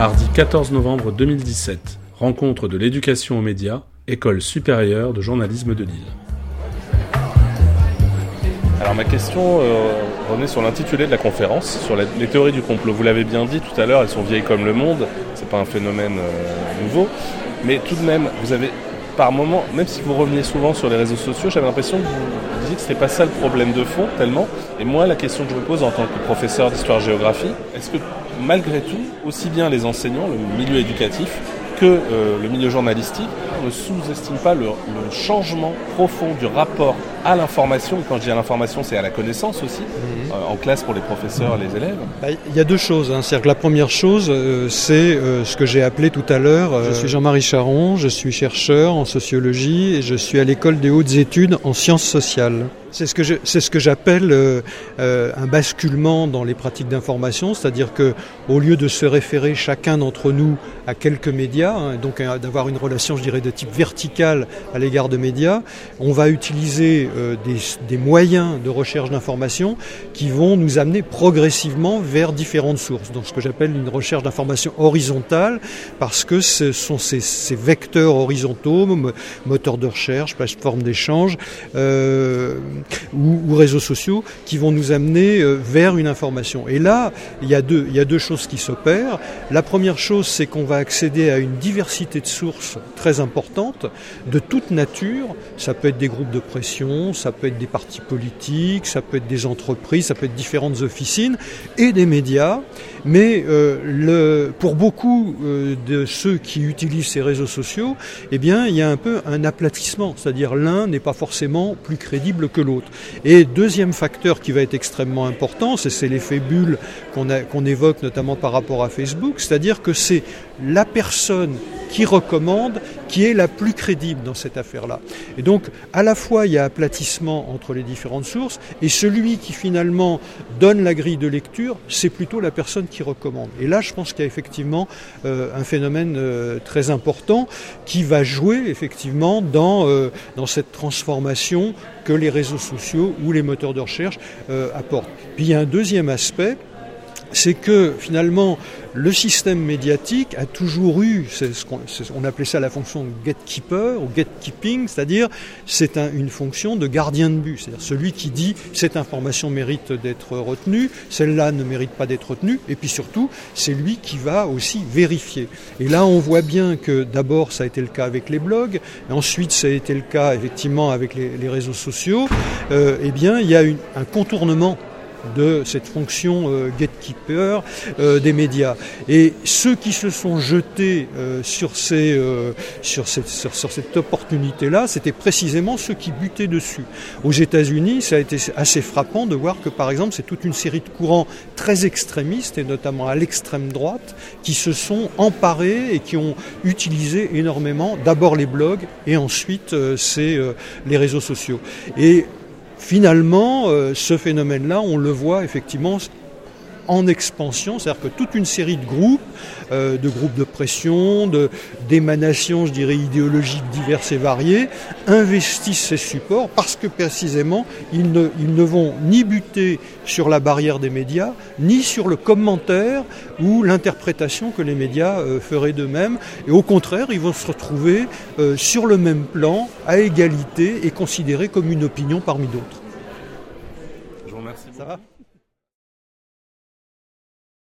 Mardi 14 novembre 2017. Rencontre de l'éducation aux médias, École supérieure de journalisme de Lille. Alors ma question euh, revenait sur l'intitulé de la conférence, sur les théories du complot. Vous l'avez bien dit tout à l'heure, elles sont vieilles comme le monde, c'est pas un phénomène euh, nouveau, mais tout de même, vous avez par moment, même si vous reveniez souvent sur les réseaux sociaux, j'avais l'impression que vous disiez que ce n'était pas ça le problème de fond tellement. Et moi, la question que je me pose en tant que professeur d'histoire-géographie, est-ce que malgré tout, aussi bien les enseignants, le milieu éducatif, que euh, le milieu journalistique ne sous-estime pas le, changement profond du rapport à l'information. Quand je dis à l'information, c'est à la connaissance aussi, mhm. euh, en classe pour les professeurs, les élèves. Bah, il y a deux choses. Hein. C'est-à-dire que la première chose, euh, c'est ce que j'ai appelé tout à l'heure. je suis Jean-Marie Charon, je suis chercheur en sociologie et je suis à l'école des hautes études en sciences sociales. C'est ce que c'est ce que j'appelle euh, euh, un basculement dans les pratiques d'information, c'est-à-dire que au lieu de se référer chacun d'entre nous à quelques médias, hein, donc euh, d'avoir une relation, je dirais, de type vertical à l'égard de médias, on va utiliser des, des, moyens de recherche d'information qui vont nous amener progressivement vers différentes sources. Donc ce que j'appelle une recherche d'information horizontale, parce que ce sont ces, vecteurs horizontaux, moteurs de recherche, plateformes d'échange. Euh, ou, réseaux sociaux qui vont nous amener euh, vers une information. Et là, il y a deux choses qui s'opèrent. La première chose, c'est qu'on va accéder à une diversité de sources très importante, de toute nature. Ça peut être des groupes de pression, ça peut être des partis politiques, ça peut être des entreprises, ça peut être différentes officines et des médias. Mais euh, pour beaucoup euh, de ceux qui utilisent ces réseaux sociaux, eh bien, il y a un peu un aplatissement, c'est-à-dire l'un n'est pas forcément plus crédible que l'autre. Et deuxième facteur qui va être extrêmement important, c'est l'effet bulle qu'on évoque notamment par rapport à Facebook, c'est-à-dire que c'est la personne qui recommande qui est la plus crédible dans cette affaire-là. Et donc, à la fois, il y a aplatissement entre les différentes sources, et celui qui finalement donne la grille de lecture, c'est plutôt la personne qui recommande. Et là, je pense qu'il y a effectivement euh, un phénomène euh, très important qui va jouer effectivement dans, euh, dans cette transformation que les réseaux sociaux ou les moteurs de recherche apportent. Puis il y a un deuxième aspect, c'est que finalement le système médiatique a toujours eu, ce qu'on, on appelait ça la fonction gatekeeper ou gatekeeping, c'est-à-dire c'est une fonction de gardien de but, c'est-à-dire celui qui dit cette information mérite d'être retenue, celle-là ne mérite pas d'être retenue, et puis surtout c'est lui qui va aussi vérifier. Et là on voit bien que d'abord ça a été le cas avec les blogs, et ensuite ça a été le cas effectivement avec les, réseaux sociaux, euh, eh bien il y a un contournement de cette fonction euh, gatekeeper euh, des médias. Et ceux qui se sont jetés euh, sur, ces, sur, cette, sur, cette opportunité-là, c'était précisément ceux qui butaient dessus. Aux États-Unis, ça a été assez frappant de voir que, par exemple, c'est toute une série de courants très extrémistes, et notamment à l'extrême droite, qui se sont emparés et qui ont utilisé énormément d'abord les blogs et ensuite c'est les réseaux sociaux. Et finalement, euh, ce phénomène-là, on le voit effectivement en expansion, c'est-à-dire que toute une série de groupes, euh, de groupes de pression, d'émanations, je dirais, idéologiques diverses et variées, investissent ces supports parce que précisément, ils ne, ils ne vont ni buter sur la barrière des médias, ni sur le commentaire ou l'interprétation que les médias euh, feraient d'eux-mêmes. Et au contraire, ils vont se retrouver euh, sur le même plan, à égalité, et considérés comme une opinion parmi d'autres. Je vous remercie. Ça va?